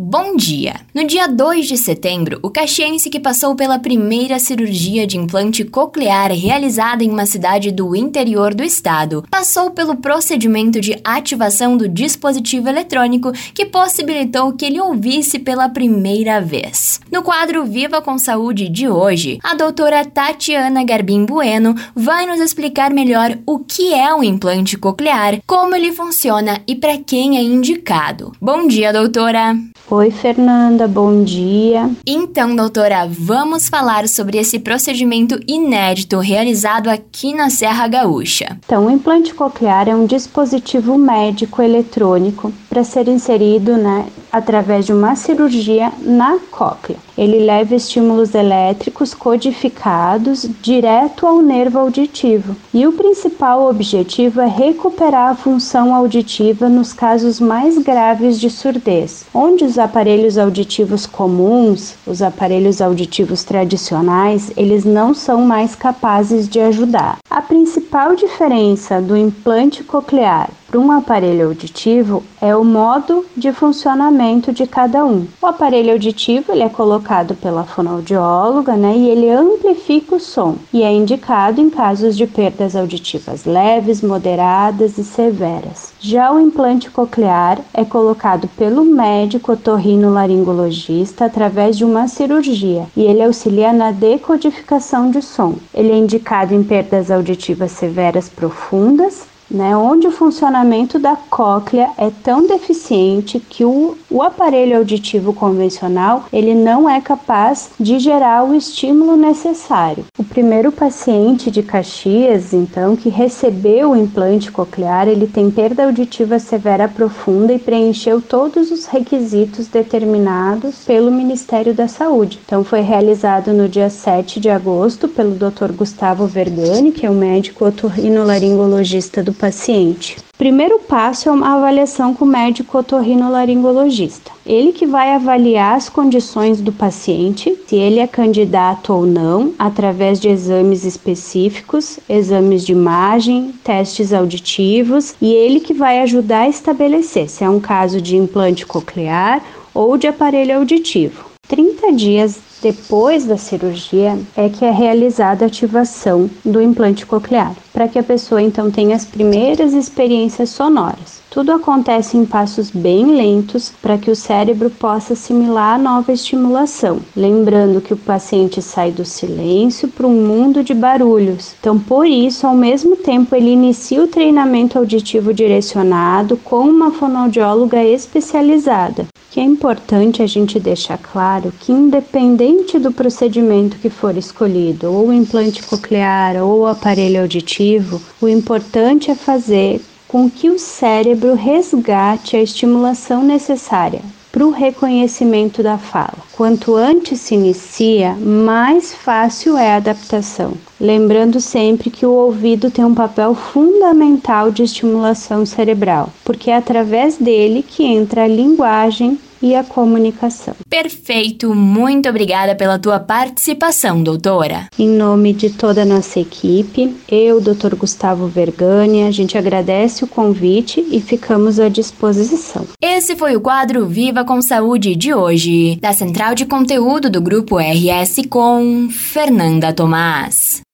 Bom dia! No dia 2 de setembro, o caxiense que passou pela primeira cirurgia de implante coclear realizada em uma cidade do interior do estado passou pelo procedimento de ativação do dispositivo eletrônico que possibilitou que ele ouvisse pela primeira vez. No quadro Viva com Saúde de hoje, a doutora Tatiana Garbim Bueno vai nos explicar melhor o que é um implante coclear, como ele funciona e para quem é indicado. Bom dia, doutora! Oi, Fernanda, bom dia. Então, doutora, vamos falar sobre esse procedimento inédito realizado aqui na Serra Gaúcha. Então, o implante coclear é um dispositivo médico eletrônico para ser inserido né, através de uma cirurgia na cóclea. Ele leva estímulos elétricos codificados direto ao nervo auditivo. E o principal objetivo é recuperar a função auditiva nos casos mais graves de surdez, onde os aparelhos auditivos comuns, os aparelhos auditivos tradicionais, eles não são mais capazes de ajudar. A principal diferença do implante coclear para um aparelho auditivo é o modo de funcionamento de cada um. O aparelho auditivo ele é colocado pela fonoaudióloga né, e ele amplifica o som e é indicado em casos de perdas auditivas leves, moderadas e severas. Já o implante coclear é colocado pelo médico otorrino-laringologista através de uma cirurgia e ele auxilia na decodificação de som. Ele é indicado em perdas auditivas severas profundas né, onde o funcionamento da cóclea é tão deficiente que o, o aparelho auditivo convencional ele não é capaz de gerar o estímulo necessário. O primeiro paciente de Caxias, então, que recebeu o implante coclear, ele tem perda auditiva severa profunda e preencheu todos os requisitos determinados pelo Ministério da Saúde. Então, foi realizado no dia 7 de agosto pelo Dr. Gustavo Vergani, que é o médico otorrinolaringologista do paciente. Primeiro passo é uma avaliação com o médico otorrinolaringologista. Ele que vai avaliar as condições do paciente, se ele é candidato ou não, através de exames específicos, exames de imagem, testes auditivos, e ele que vai ajudar a estabelecer se é um caso de implante coclear ou de aparelho auditivo. 30 dias depois da cirurgia é que é realizada a ativação do implante coclear, para que a pessoa então tenha as primeiras experiências sonoras. Tudo acontece em passos bem lentos para que o cérebro possa assimilar a nova estimulação, lembrando que o paciente sai do silêncio para um mundo de barulhos. Então, por isso, ao mesmo tempo, ele inicia o treinamento auditivo direcionado com uma fonoaudióloga especializada. Que é importante a gente deixar claro que, independente do procedimento que for escolhido, ou implante coclear ou aparelho auditivo, o importante é fazer com que o cérebro resgate a estimulação necessária para o reconhecimento da fala. Quanto antes se inicia, mais fácil é a adaptação. Lembrando sempre que o ouvido tem um papel fundamental de estimulação cerebral, porque é através dele que entra a linguagem e a comunicação. Perfeito, muito obrigada pela tua participação, doutora. Em nome de toda a nossa equipe, eu, doutor Gustavo Vergani, a gente agradece o convite e ficamos à disposição. Esse foi o quadro Viva com Saúde de hoje, da Central de Conteúdo do Grupo RS com Fernanda Tomás.